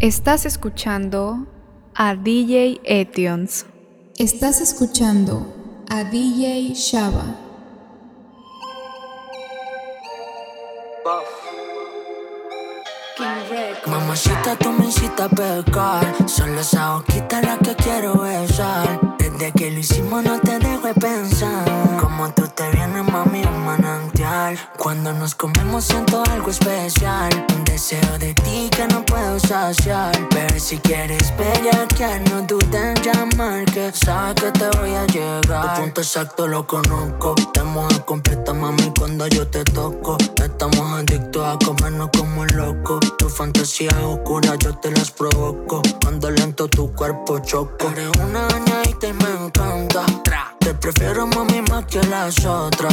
Estás escuchando a DJ Etions. Estás escuchando a DJ Shaba. Mamacita, tú me hiciste pecar. Son esa boquita la que quiero besar. Desde que lo hicimos no te dejo de pensar. Como tú te vienes, mami, un manantial. Cuando nos comemos siento algo especial. Un deseo de ti que no puedo saciar. Pero si quieres que no dudes en llamar. Que sabes que te voy a llegar. Tu punto exacto lo conozco. Te mojas completa, mami, cuando yo te toco. Estamos adictos a comernos como locos. Tu fantasía oscura yo te las provoco. Cuando lento tu cuerpo choco. Eres una añadita y me Te prefiero mami más que las otras.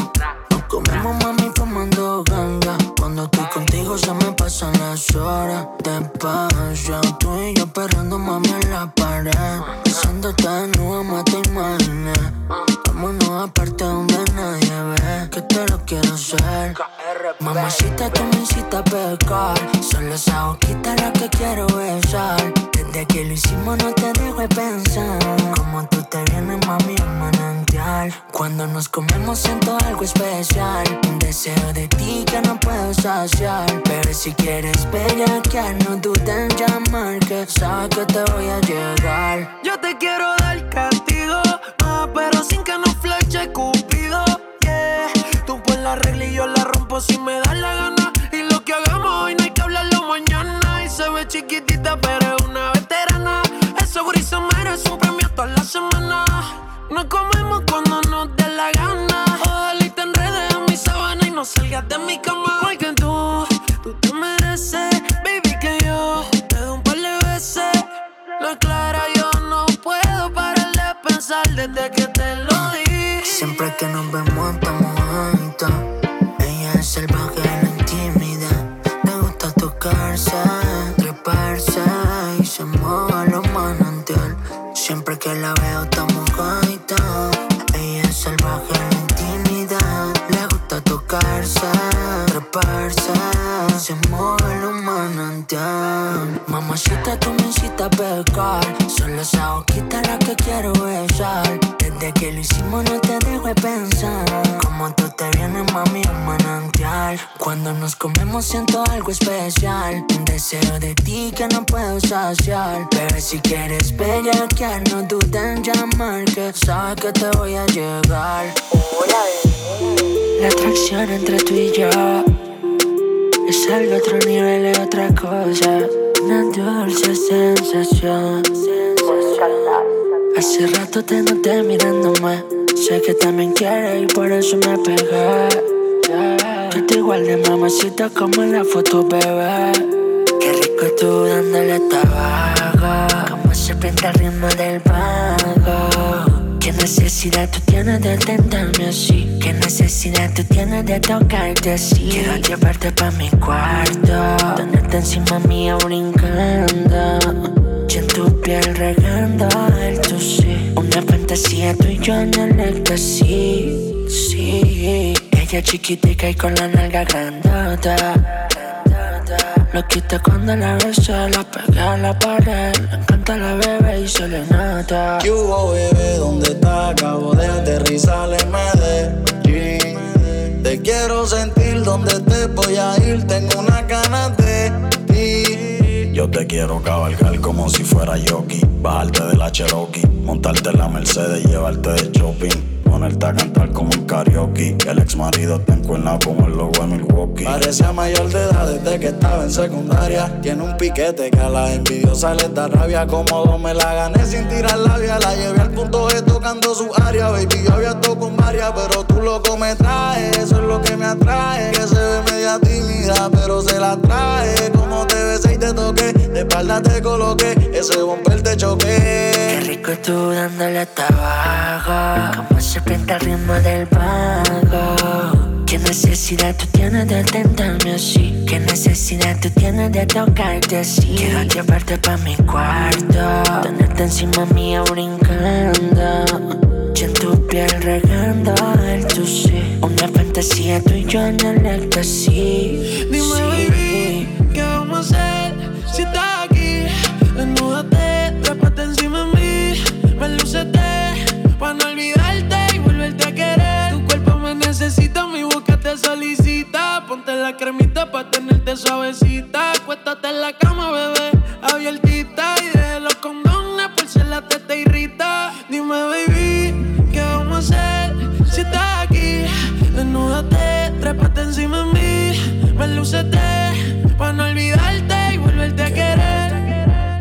Nos comemos mami fumando ganga. Cuando estoy contigo se me pasan las horas. Despacio, tú y yo perrando mami en la pared. Haciéndote nueva más te imaginé. Vámonos aparte donde nadie ve que te lo quiero hacer. Mamacita, tú me hiciste pecar. Solo esa boquita la que quiero besar. Desde que lo hicimos no te dejo de pensar. Como tú te vienes, mami, un manantial. Cuando nos comemos siento algo especial. Un deseo de ti que no puedo Pero si quieres bellaquear, no dudes en llamar. Que sabes que te voy a llegar. Yo te quiero dar castigo, ah, pero sin que no fleche Cupido. Yeah. Tú pues la regla y yo la rompo si me das la gana. Y lo que hagamos hoy no hay que hablarlo mañana. Y se ve chiquitita, pero es una veterana. Ese gris se merece un premio toda la semana. Nos comemos cuando de mi cama. Porque tú, tú te mereces, baby, que yo te doy un par de veces. Lo clara, yo no puedo parar de pensar desde que te lo di. Siempre que nos vemos estamos que quiero besar. Desde que lo hicimos no te dejo de pensar. Como tú te vienes, mami, un manantial. Cuando nos comemos siento algo especial. Un deseo de ti que no puedo saciar. Pero si quieres bellaquear, no dudes en llamar. Que sabes que te voy a llegar. La atracción entre tú y yo es algo otro nivel, es otra cosa. Una dulce sensación. Hace rato te noté mirándome. Sé que también quieres y por eso me pegué. Te igual de mamacita como en la foto, bebé. Qué rico tú dándole tabaco. Como se pinta el ritmo del vago. Qué necesidad tú tienes de tentarme así. Qué necesidad tú tienes de tocarte así. Quiero llevarte pa' mi cuarto. Tenerte encima mía brincando. Piel regando el sí. Una fantasía tú y yo en el éxtasis. Sí. Ella chiquitica y con la nalga grandota. Lo quita cuando la besa, la pega a la pared. Le encanta la bebé y se le nota. ¿Qué hubo, bebé? ¿Dónde está? Acabo de aterrizar en Medellín. Te quiero sentir donde te voy a ir. Tengo una ganas de. Yo te quiero cabalgar como si fuera jockey. Bajarte de la Cherokee, montarte en la Mercedes y llevarte de shopping. Ponerte a cantar como un karaoke. El ex marido te encuentra como el logo de Milwaukee. Parecía mayor de edad desde que estaba en secundaria. Tiene un piquete que a las envidiosas les da rabia. Cómodo me la gané sin tirar labia. La llevé al punto G tocando su área. Baby, yo había estado con varias, pero tú loco me traes. Eso es lo que me atrae. Que se ve media tímida, pero se la trae. Como te besé y te toqué. De espalda te coloqué. Ese bumper te Qué choqué. rico tú dándole tabaco. Como serpiente al ritmo del banco. ¿Qué necesidad tú tienes de tentarme así? ¿Qué necesidad tú tienes de tocarte así? Quiero llevarte pa' mi cuarto, tenerte encima mía brincando. Y en tu piel regando el sí Una fantasía tú y yo en el éxtasis. Dime, sí. baby, ¿qué vamos a hacer si estás aquí? Desnúdate, trépate encima de mí, me lucete, pa' no olvidar. Tenerte suavecita. Acuéstate en la cama, bebé, abiertita. Y de los condones por si la teta irrita. Dime, baby, ¿qué vamos a hacer si estás aquí? Desnúdate, trépate encima de mí. Me lucete, pa' no olvidarte y volverte a querer.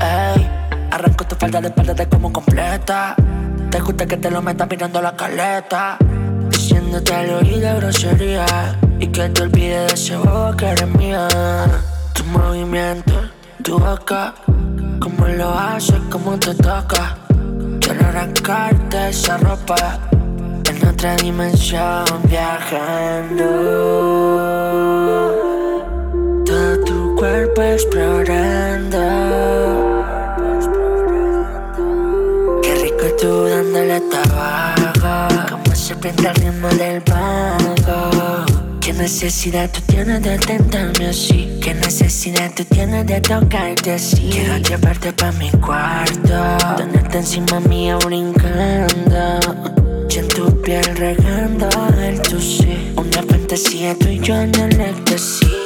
Ey, arranco tu falda de espalda como completa. Te gusta que te lo metas mirando la caleta. Diciéndote al oído grosería. Y que te olvides de ese bobo que eres mía. Tu movimiento, tu boca. Cómo lo haces, cómo te toca. Quiero arrancarte esa ropa. En otra dimensión viajando. Todo tu cuerpo explorando. Qué rico tú dándole tabaco. Como se prende el ritmo del pago. Qué necesidad tú tienes de tentarme así. Qué necesidad tú tienes de tocarte así. Quiero llevarte pa' mi cuarto. Tenerte encima mía brincando. Y en tu piel regando el sí. Una fantasía tú y yo en el éxtasis.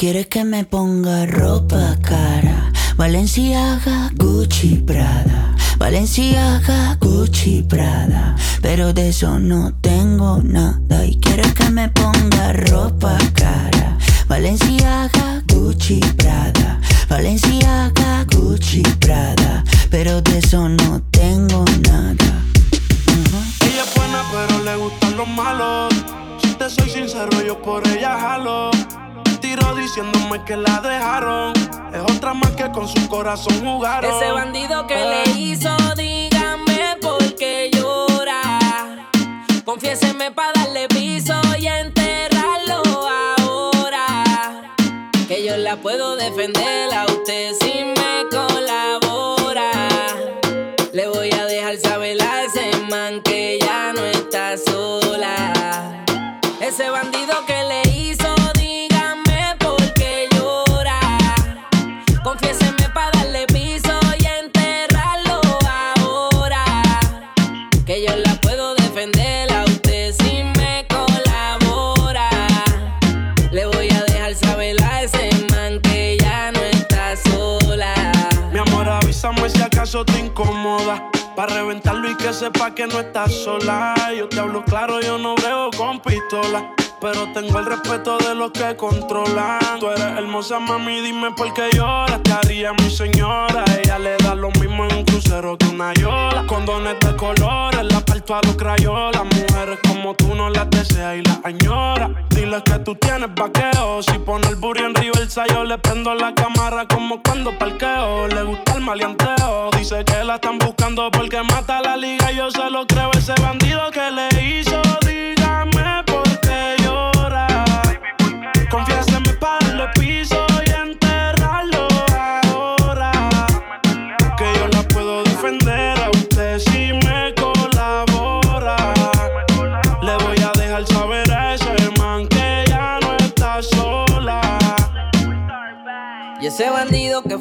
quiere que me ponga ropa cara. Valenciaga, Gucci, Prada. Valenciaga, Gucci, Prada. Pero de eso no tengo nada. Y quiere que me ponga ropa cara. Valenciaga, Gucci, Prada. Valenciaga, Gucci, Prada. Pero de eso no tengo nada. Ella es buena, pero le gustan los malos. Si te soy sincero, yo por ella jalo. Diciéndome que la dejaron. Es otra más que con su corazón jugaron. Ese bandido que le hizo, dígame por qué llora. Confiéseme para darle piso y enterrarlo ahora. Que yo la puedo defender a Para reventarlo y que sepa que no estás sola. Yo te hablo claro, yo no veo con pistola. Pero tengo el respeto de los que controlan. Tú eres hermosa, mami, dime por qué lloras. Te mi señora. Ella le mismo en un crucero que una yola. Condones de colores, la parto a los crayolas. Mujeres como tú no las deseas y las añora. Dile que tú tienes vaqueo. Si pone el burro en reversa, yo le prendo la cámara como cuando parqueo. Le gusta el maleanteo. Dice que la están buscando porque mata la liga. Yo se lo creo, ese bandido que le hizo. Dígame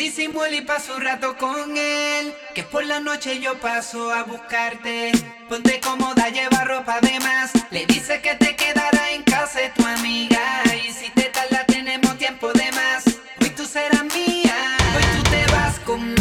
disimula y paso un rato con él, que por la noche yo paso a buscarte. Ponte cómoda, lleva ropa de más. Le dice que te quedará en casa de tu amiga. Y si te tarda, tenemos tiempo de más. Hoy tú serás mía, hoy tú te vas conmigo.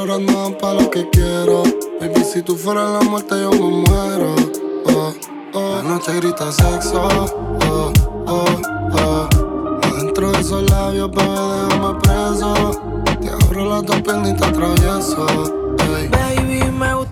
horas más para lo que quiero. Baby, si tú fueras la muerte, yo me muero. Oh, oh. La noche grita sexo. Oh, oh, oh. Adentro de esos labios, bebé, déjame preso. Te abro las dos piernas y te atravieso. Hey. Baby, me gusta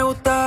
eu tá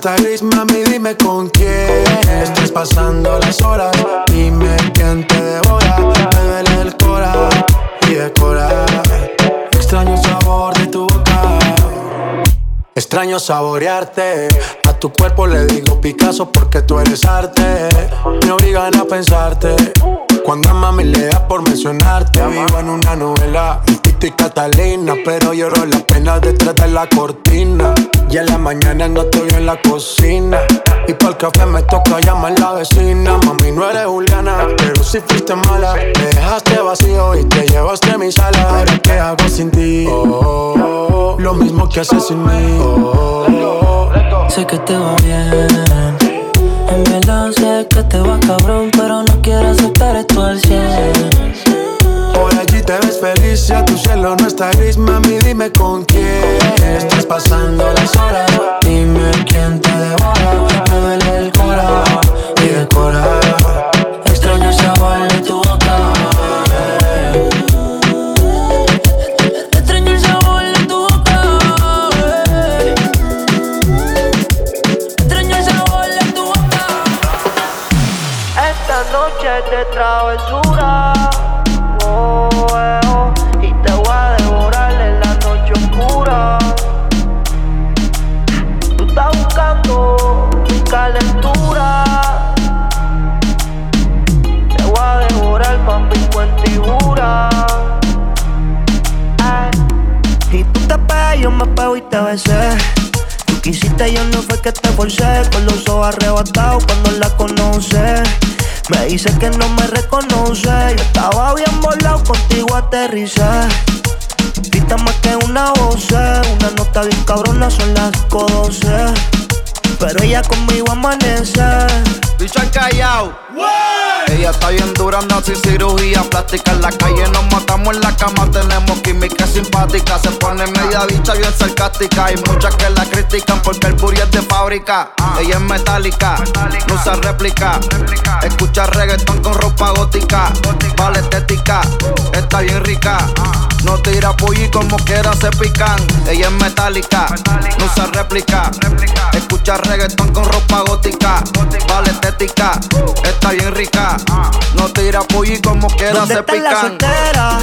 está gris, mami, dime con quién. Estás pasando las horas, dime quién te devora. Me el cora y decora Extraño sabor de tu boca. Extraño saborearte. A tu cuerpo le digo Picasso porque tú eres arte. Me obligan a pensarte. Cuando a mami le da por mencionarte, vivo en una novela. El Tito y Catalina, pero lloro las penas detrás de la cortina. Y en la mañana no estoy en la cocina. Y para el café me toca llamar la vecina. Mami, no eres Juliana, pero si fuiste mala. Me dejaste vacío y te llevaste a mi sala. Ahora, ¿qué hago sin ti? Oh, lo mismo que haces sin mí. Oh, sé que te va bien en verdad sé que te va cabrón, pero no quiero aceptar esto al cielo. Por allí te ves feliz, ya tu cielo no está gris, mami, dime con quién estás pasando las horas. Anda sin cirugía plástica. En la calle nos matamos en la cama, tenemos química simpática. Se pone media bicha bien sarcástica. Hay muchas que la critican porque el booty es de fábrica. Ella es metálica, no usa réplica. Escucha reggaetón con ropa gótica. Vale estética, está bien rica. No tira y como quiera se pican. Ella es metálica, no usa réplica. Escucha reggaetón con ropa gótica. Vale estética, está bien rica. No tira pollo y como quiera ¿Dónde se está la pican. soltera?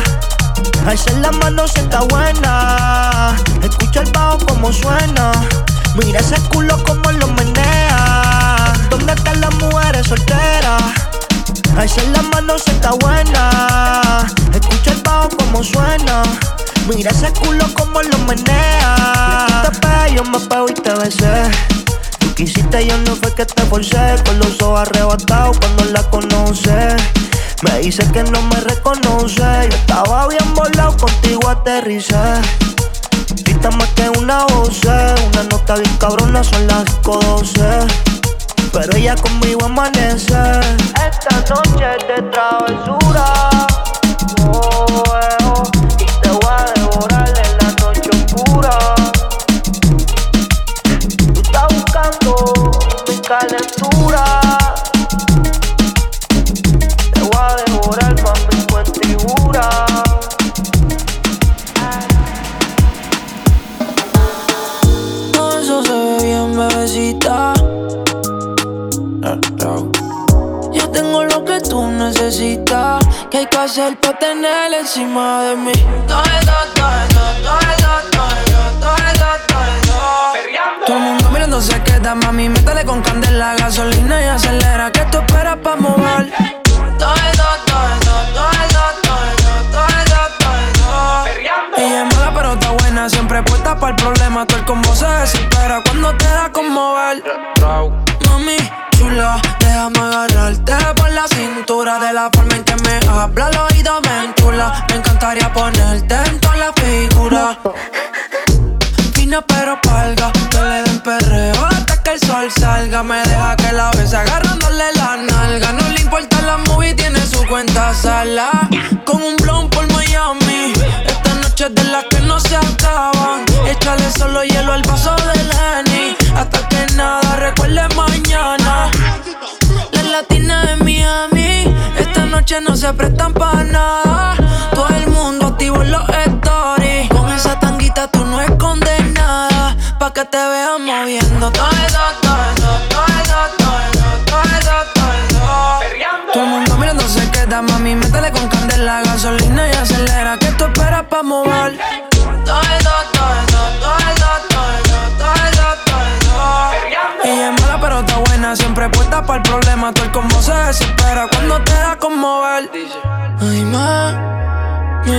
Alza la mano si está buena. Escucha el bajo como suena. Mira ese culo como lo menea. ¿Dónde están las mujeres solteras? Alza la mano si está buena. Escucha el bajo como suena. Mira ese culo como lo menea. Tú te yo me pego y te besé. Quisiste, yo no fue que te forcé. Con los ojos arrebatados cuando la conoces. Me dice que no me reconoce. Yo estaba bien volado, contigo aterricé. Grita más que una voz, una nota bien cabrona, son las 12. Pero ella conmigo amanece. Esta noche de travesura. Oh, eh, oh, hacer para tener encima de mí? Todo eso, todo eso, todo eso, todo eso, todo eso, todo eso. Todo el mundo mirando se queda, mami. Métele con candela, gasolina y acelera. ¿Qué tú esperas para mover? Todo eso, todo eso, todo eso, todo eso, para el problema. Todo el combo se desespera cuando te da con mover. Mami, chula, déjame agarrarte por la cintura De la forma en que me habla al oído me Me encantaría ponerte en toda la figura Fina pero palga, que le den perreo hasta que el sol salga. Me deja que la bese agarrándole la nalga. No le importa la movie, tiene su cuenta sala. Con un blon por Miami. Esta noche es de las que no se acaban. Échale solo hielo al vaso del Henny Hasta que nada recuerde mañana. Las latinas de Miami Esta noche no se prestan para nada. Todo el mundo activo en los stories. Con esa tanguita tú no escondes nada. Pa' que te vean moviendo. Todo eso, todo eso, todo eso, todo eso, todo eso, todo eso Todo el mundo mirando se queda, mami, métele con candela Gasolina y acelera, ¿qué tú esperas pa' mover? Ay, mami,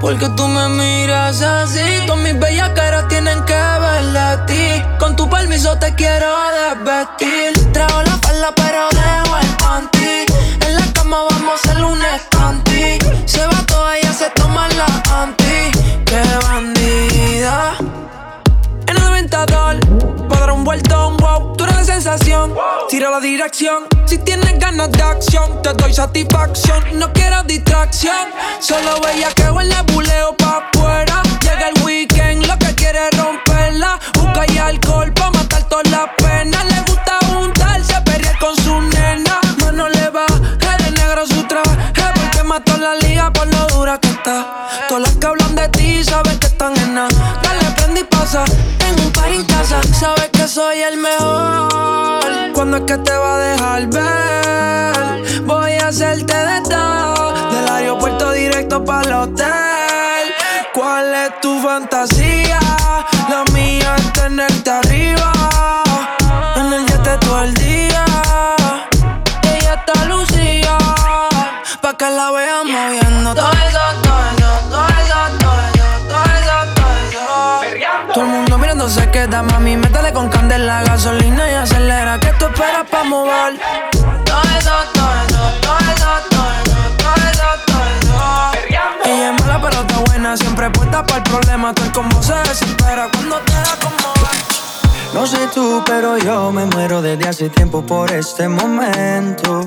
porque tú me miras así. Todas mis bellas caras tienen que verla a ti. Con tu permiso te quiero desvestir. Trago la falda, pero dejo el panty. En la cama vamos el lunes anti. Se va toda ella se toma la anti. Qué bandida. En el ventador, cuadra un vuelto, un wow dirección. Si tienes ganas de acción, te doy satisfacción. No quiero distracción, solo veía que la buleo pa' afuera. Llega el weekend, lo que quiere es romperla. Busca y alcohol pa' matar todas las penas. Le gusta juntarse, perrear con su nena. No, no le va, el negro su traje. Porque mató la liga por lo dura que está. Todas las que hablan de ti saben que están en nada. Dale, prende y pasa. En casa, sabes que soy el mejor. Cuando es que te va a dejar ver? Voy a hacerte de todo. Del aeropuerto directo para el hotel. ¿Cuál es tu fantasía? La mía es tenerte arriba. En el jet todo el día. Ella está lucía. Pa' que la. Todo eso, todo eso, se queda, mami. Métele con candela, gasolina y acelera. ¿Qué tú esperas pa' mover? Todo eso, todo eso, todo eso, todo eso, todo eso, todo es mala, pero está buena. Siempre puesta para el problema. Tú como se desespera cuando te da como. No sé tú, pero yo me muero desde hace tiempo por este momento.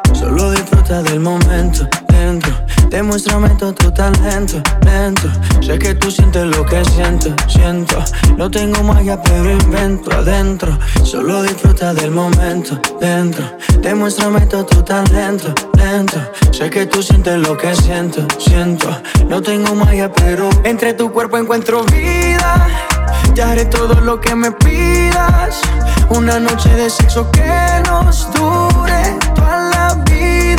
Solo disfruta del momento dentro. Demuéstrame todo tu talento lento. Sé que tú sientes lo que siento, siento. No tengo magia, pero invento adentro. Solo disfruta del momento dentro. Demuéstrame todo tu talento lento. Sé que tú sientes lo que siento, siento. No tengo magia, pero entre tu cuerpo encuentro vida. Ya haré todo lo que me pidas. Una noche de sexo que nos dure toda la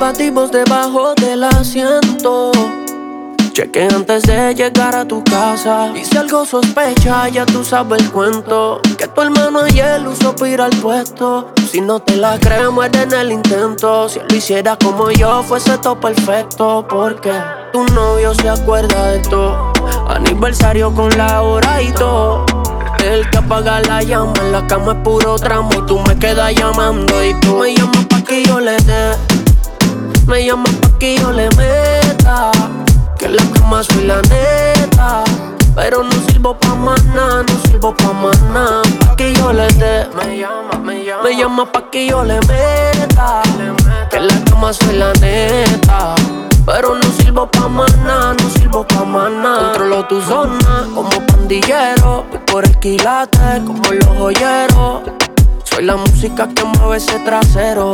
debajo del asiento. Cheque antes de llegar a tu casa. Y si algo sospecha, ya tú sabes el cuento. Que tu hermano ayer usó para al puesto. Si no te la crees, muere en el intento. Si lo hiciera como yo, fuese todo perfecto. Porque tu novio se acuerda de todo. Aniversario con la hora y todo. El que apaga la llama en la cama es puro tramo y tú me quedas llamando y tú me llamas pa' que yo le dé. Me llamas pa' que yo le meta. Que en la cama soy la neta. Pero no sirvo pa' nada, no sirvo pa' nada. Pa' que yo le dé. Me llama, me llama. Me llama pa' que yo le meta. Que en la cama soy la neta. Pero no sirvo pa' nada, no sirvo pa' nada. Controlo tu zona como pandillero. Voy por el quilate como los joyeros. Soy la música que mueve ese trasero.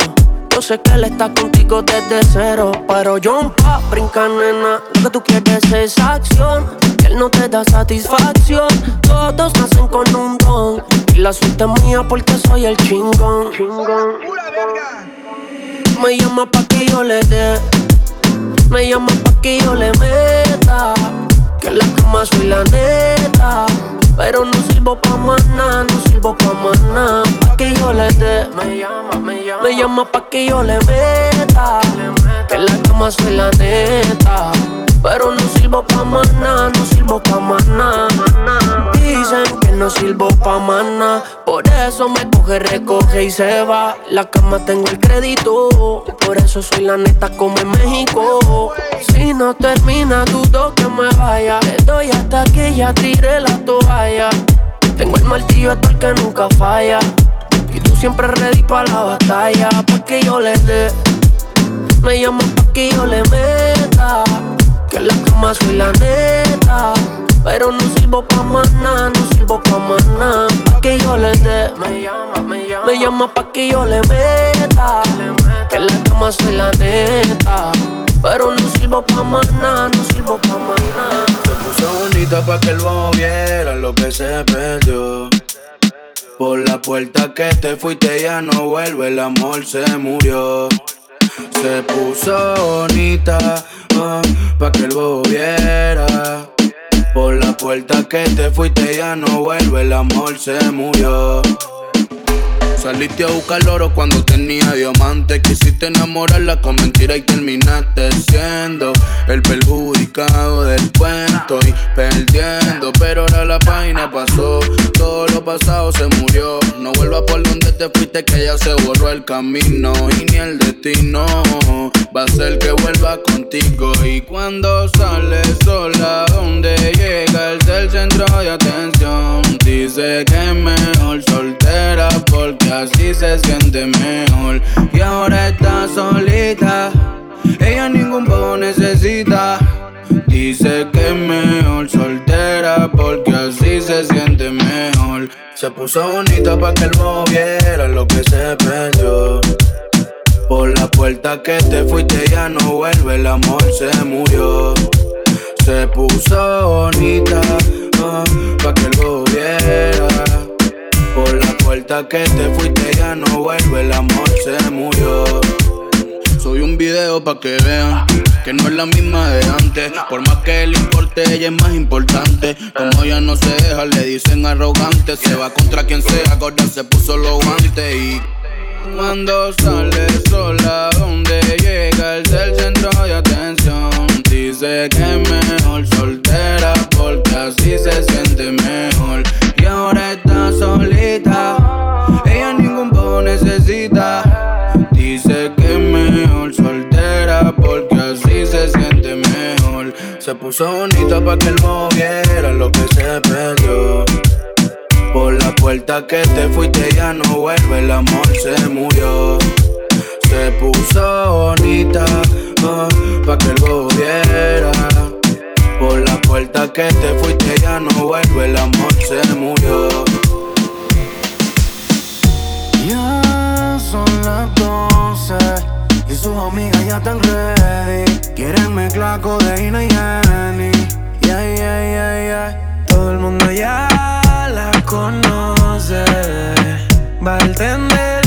Yo sé que él está contigo desde cero. Pero John pa, brinca nena. Lo que tú quieres es acción. Que él no te da satisfacción. Todos nacen con un don. Y la suerte es mía porque soy el chingón. Me llama pa' que yo le dé. Me llama pa' que yo le meta. Que en la cama soy la neta. Pero no sirvo pa' nada, no sirvo pa' nada. Pa' que yo le dé, me llama, me llama. Me llama pa' que yo le meta. Que en la cama soy la neta. Pero no sirvo pa' nada, no sirvo pa' nada. Dicen que no sirvo pa' nada. Por eso me coge, recoge y se va. La cama tengo el crédito. Por eso soy la neta como en México. Si no termina, dudo que me vaya. Le doy hasta que ya tire la toalla. Tengo el martillo hasta el que nunca falla. Y tú siempre ready para la batalla. Pa' que yo le dé. Me llamo pa' que yo le meta. Que en la cama soy la neta. Pero no sirvo pa' nada, no sirvo pa' nada. Pa' que yo le dé. Me llama, me llama. Me llama pa' que yo le meta. Que en la cama soy la neta. Pero no sirvo pa' nada, no sirvo pa' nada. Se puso bonita pa' que el bajo viera lo que se perdió. Por la puerta que te fuiste ya no vuelve, el amor se murió. Se puso bonita oh, pa' que el bobo viera. Por la puerta que te fuiste ya no vuelve, el amor se murió. Saliste a buscar oro cuando tenía diamante. Quisiste enamorarla con mentira y terminaste siendo el perjudicado del cuento y perdiendo. Pero ahora la página pasó, todo lo pasado se murió. Que ya se borró el camino y ni el destino va a ser que vuelva contigo. Y cuando sales sola, donde llega el del centro de atención, dice que es mejor soltera porque así se siente mejor. Y ahora está solita, ella ningún poco necesita. Dice que es mejor soltera porque así se siente mejor. Se puso bonita pa' que el viera lo que se perdió. Por la puerta que te fuiste ya no vuelve, el amor se murió. Se puso bonita oh, pa' que el viera. Por la puerta que te fuiste ya no vuelve, el amor se murió. Soy un video pa' que vean que no es la misma de antes. Por más que le importe, ella es más importante. Como ella no se deja, le dicen arrogante. Se va contra quien sea, gorda se puso los guantes y. Cuando sale sola, donde llega el del centro de atención. Dice que es mejor soltera porque así se siente mejor. Y ahora está solita, Se puso bonita para que el moviera lo que se perdió. Por la puerta que te fuiste ya no vuelve, el amor se murió. Se puso bonita oh, pa' que el viera. Por la puerta que te fuiste ya no vuelve, el amor se murió. Ya son las 12 y sus amigas ya están ready. Quieren mezclar codeína y Jenny. Yeah, yeah, yeah, yeah. Todo el mundo ya la conoce. Va a entender.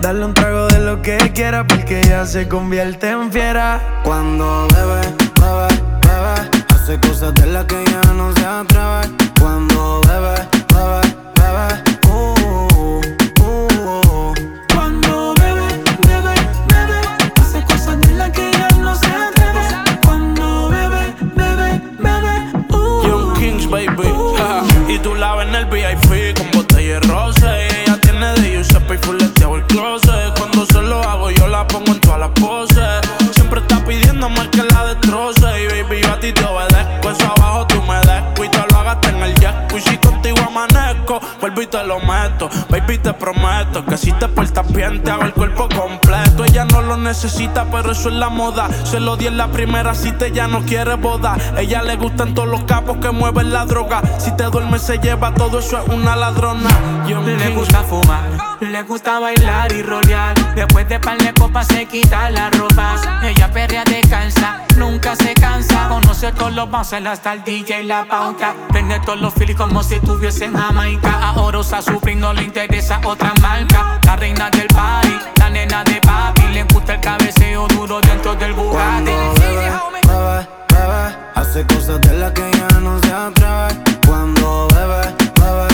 Darle un trago de lo que quiera porque ya se convierte en fiera. Cuando bebe, bebe, bebe, hace cosas de las que ya no se atreve. Cuando bebe, bebe, bebe, te lo meto. Baby, te prometo que si te portas bien, te hago el cuerpo completo. Lo necesita, pero eso es la moda. Se lo di en la primera cita, ella no quiere boda. Ella le gustan todos los capos que mueven la droga. Si te duermes, se lleva todo eso, es una ladrona. Young Le gusta fumar, le gusta bailar y rolear. Después de par de copas se quita la ropa. Ella perrea descansa, nunca se cansa. Conoce todos los bouncers hasta el DJ y la pauta. Vende todos los filis como si estuviese en Jamaica. Ahora usa su no le interesa otra marca. La reina del party, nena de papi. Le gusta el cabeceo duro dentro del Bugatti. Bebe, bebe, hace cosas de las que ya no se atreve. Cuando bebe, bebe,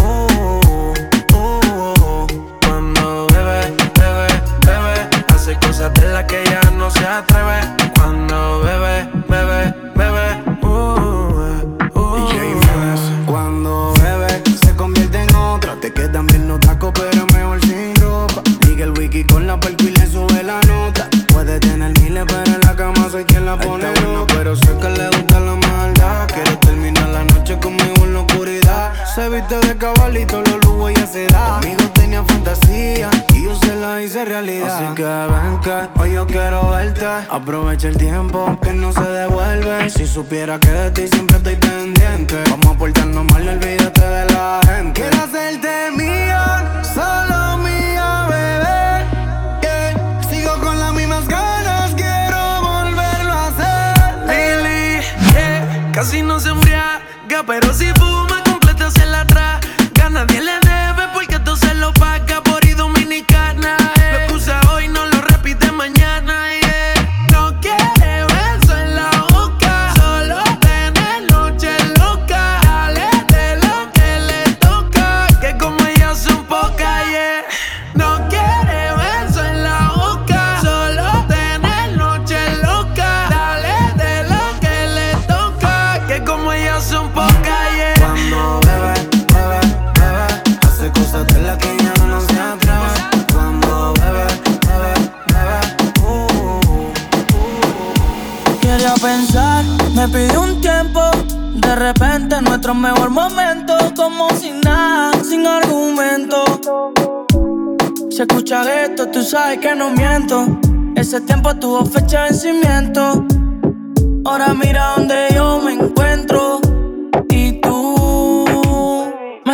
uh, uh, uh, Cuando bebe, bebe, bebe, hace cosas de las que ya no se atreve. supiera que de ti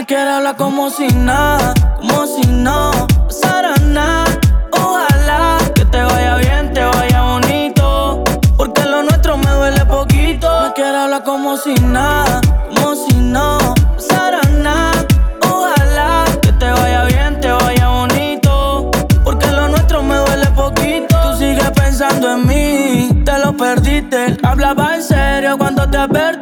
me quiere hablar como si nada, como si no pasara nada. Ojalá que te vaya bien, te vaya bonito. Porque lo nuestro me duele poquito. Me quiere hablar como si nada, como si no pasara nada. Ojalá que te vaya bien, te vaya bonito. Porque lo nuestro me duele poquito. Tú sigues pensando en mí, te lo perdiste. Hablaba en serio cuando te advertí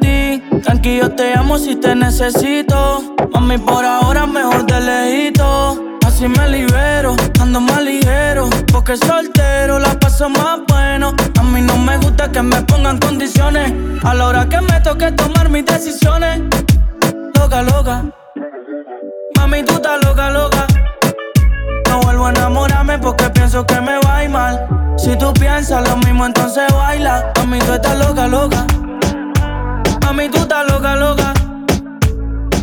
Tranqui, yo te amo si te necesito. Mami, por ahora mejor te lejito. Así me libero, ando más ligero. Porque soltero la paso más bueno. A mí no me gusta que me pongan condiciones. A la hora que me toque tomar mis decisiones. Loca, loca. Mami, tú estás loca, loca. No vuelvo a enamorarme porque pienso que me va a ir mal. Si tú piensas lo mismo, entonces baila. A mí tú estás loca, loca. Mami, tú estás loca, loca.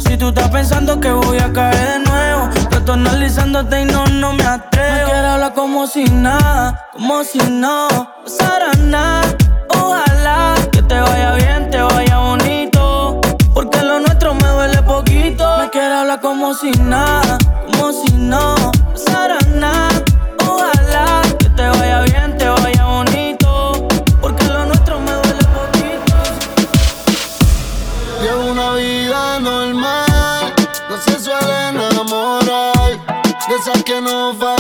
Si tú estás pensando que voy a caer de nuevo, yo estoy analizándote y no, no me atrevo. No quiero hablar como si nada, como si no pasara nada. Ojalá que te vaya bien, te vaya bonito. Porque lo nuestro me duele poquito. Me quiero hablar como si nada, como si no pasara nada. no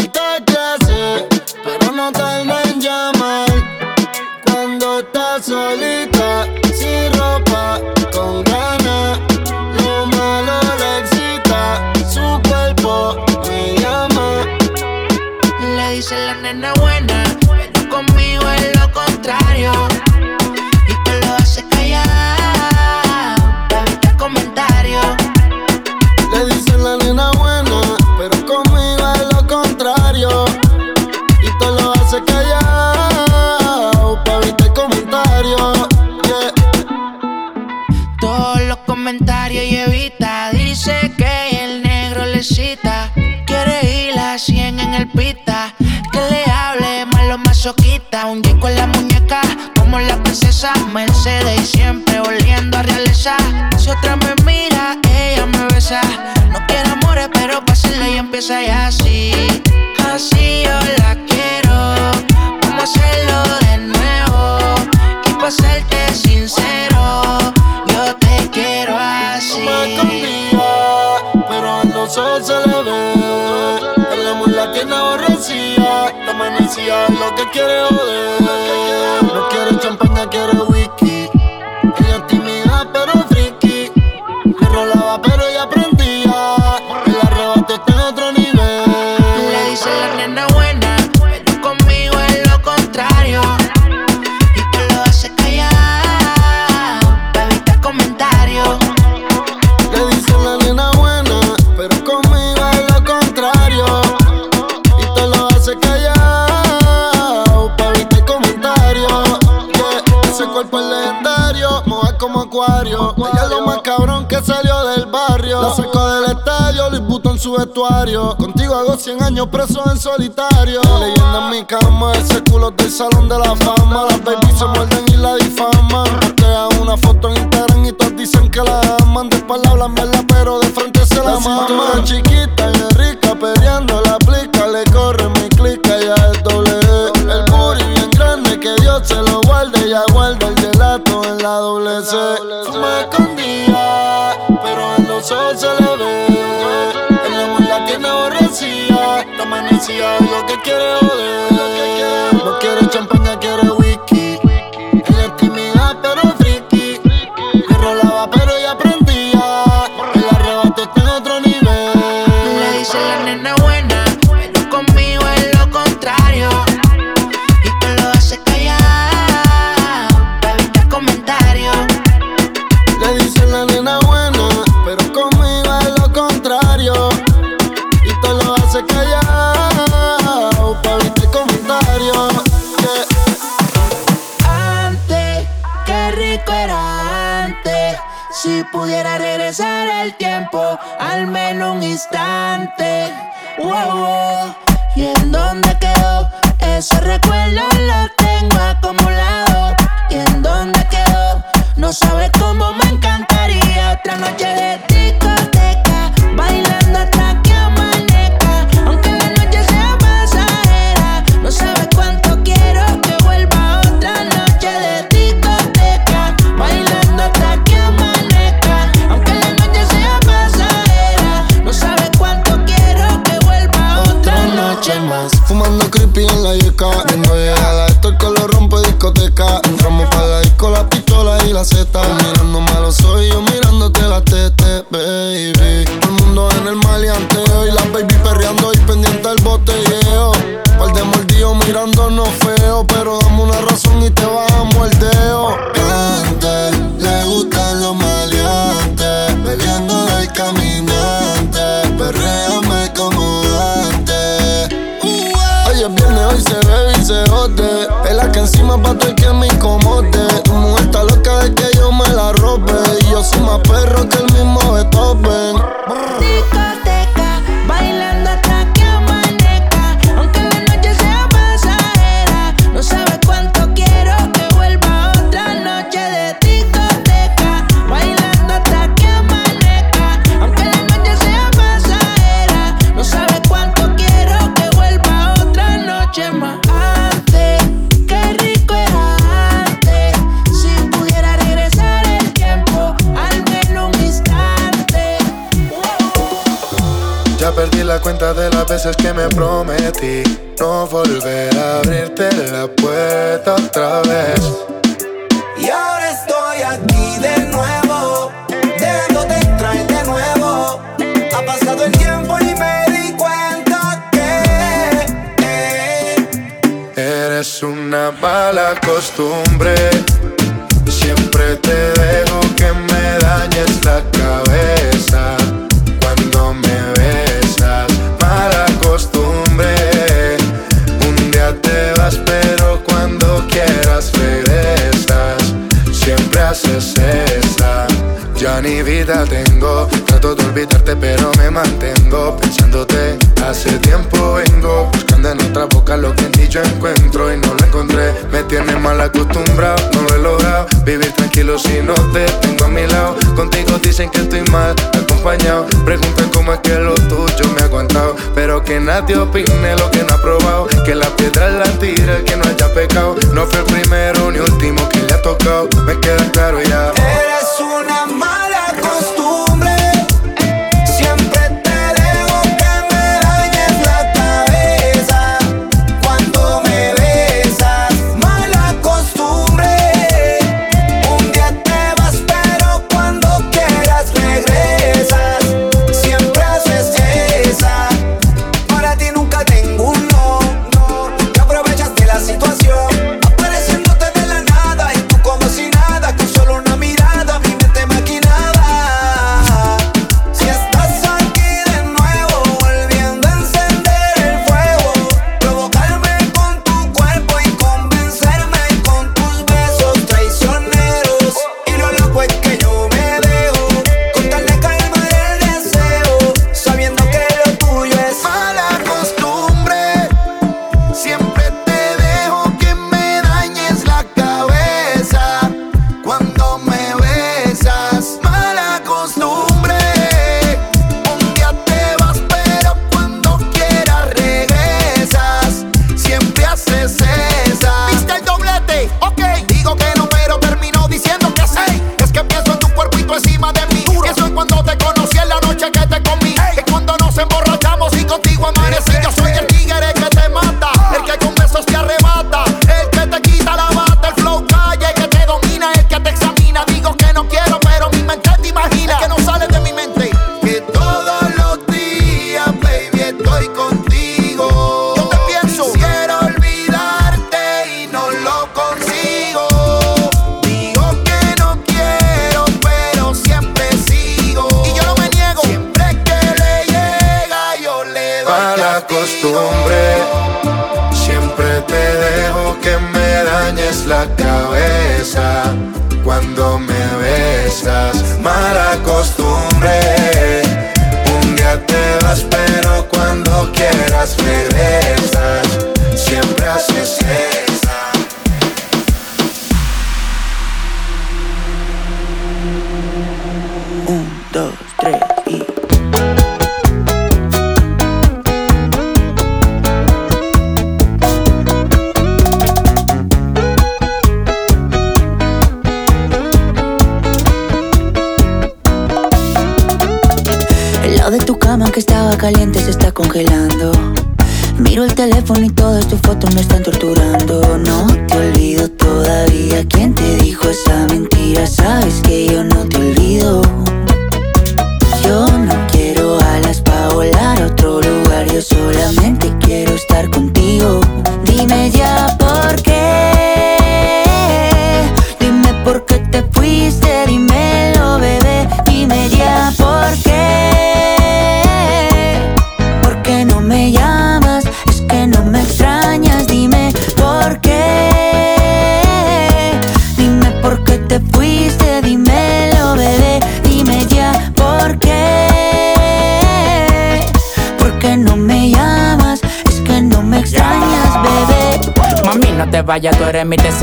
años preso en solitario. Leyenda en mi cama, ese culo del salón de la fama. Las babies se muerden y la difaman. Postea una foto en Instagram y todos dicen que la aman. De espalda hablan verla, pero de frente se la, la chiquita y rica, peleando la plica. Le corre mi clica, ya es doble. El booty bien grande, que Dios se lo guarde. Ya guarda el gelato en la doble Doble C. Decía lo que quiere joder. No quiere champán pero dame una razón y te bajamos el dedo. Antes le gustan los maleantes, bebiendo del caminante, perréame como antes. Uh, eh. Hoy es viernes, hoy se bebe y se. Es la que encima pa' todo el que me incomode. Tu mujer está loca de que yo me la robe. Y yo soy más perro que el mismo Beethoven. mal acompañado. Preguntan cómo es que lo tuyo me ha aguantado. Pero que nadie opine lo que no ha probado. Que la piedra la tira que no haya pecado. No fue el primero ni último que le ha tocado. Me queda claro ya. Eres una.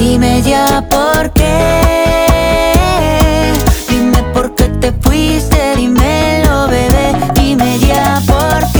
Dime ya por qué. Dime por qué te fuiste. Dímelo, bebé. Dime ya por qué.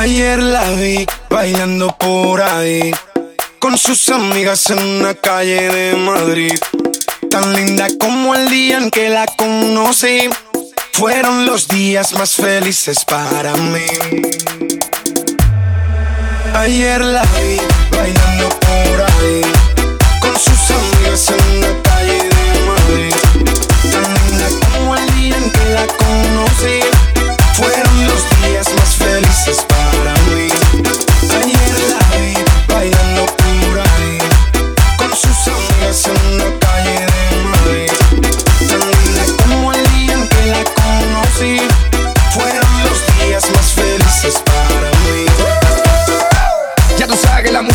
Ayer la vi bailando por ahí con sus amigas en una calle de Madrid. Tan linda como el día en que la conocí. Fueron los días más felices para mí. Ayer la vi bailando por ahí con sus amigas en una calle de Madrid. Tan linda como el día en que la conocí. Fueron los días más felices para.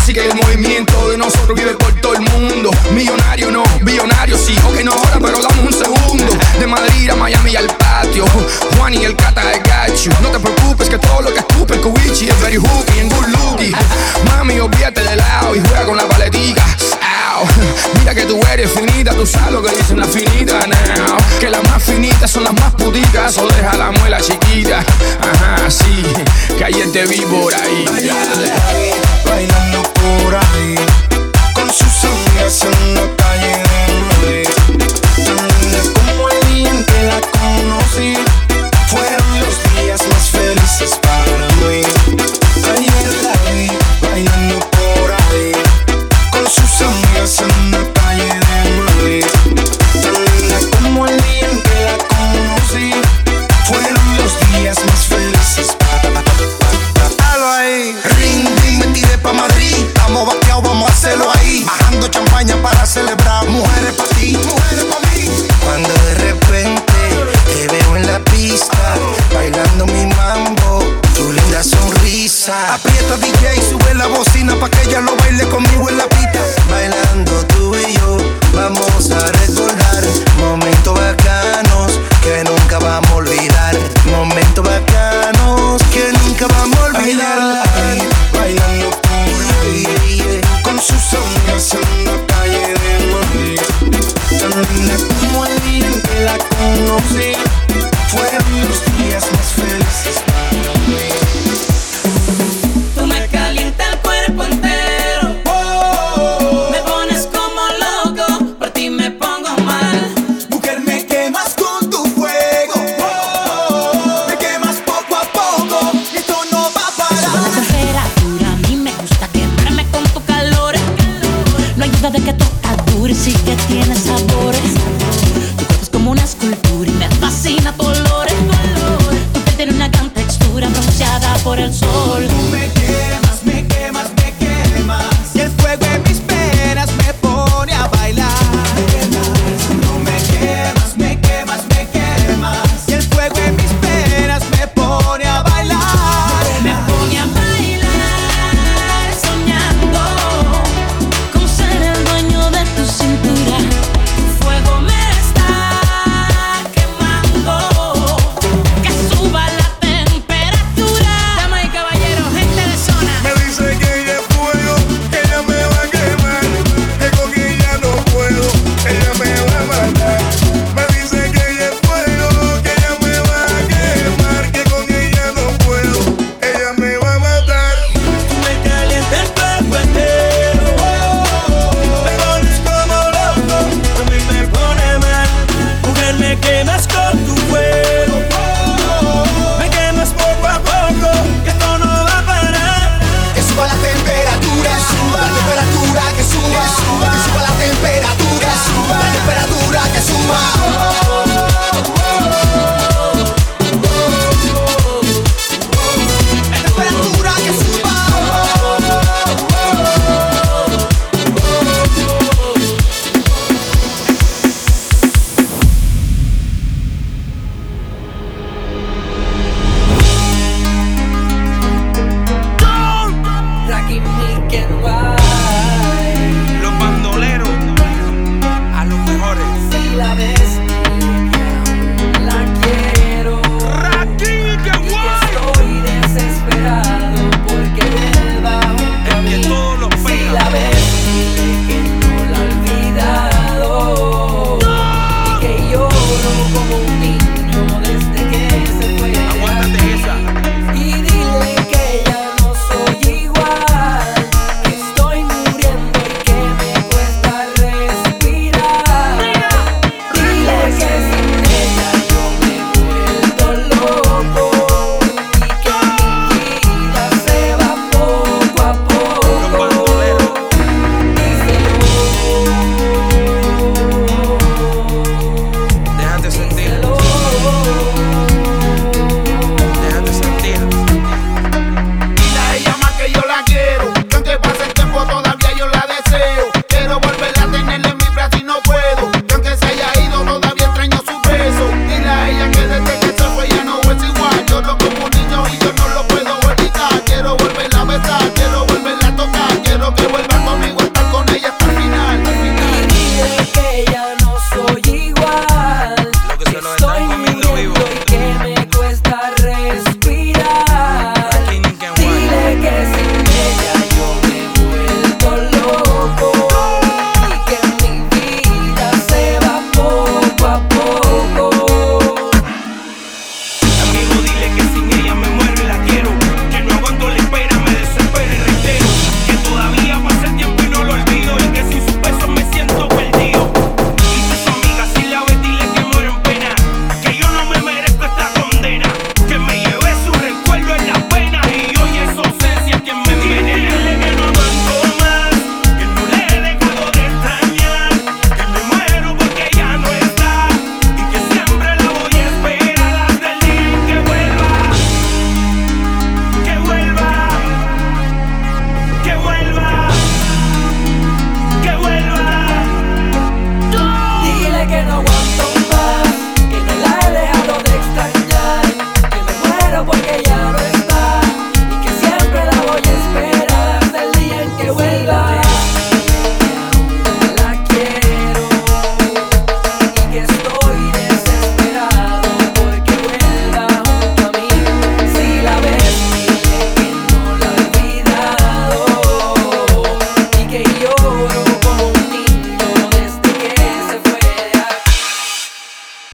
Sabes que el movimiento de nosotros vive por todo el mundo. Millonario no, billonario sí, ok no ahora, pero damos un segundo. De Madrid a Miami al patio, Juan y el Cata got you. No te preocupes que todo lo que escupe el Kuichi es very hooky and good looking. Mami, olvídate de lado y juega con la paletica. Mira que tú eres finita, tú sabes lo que dicen las finitas now. Que las más finitas son las más puticas, o deja la muela chiquita. Ajá, sí, que ayer te vi por ahí. Ahí Аня, пошла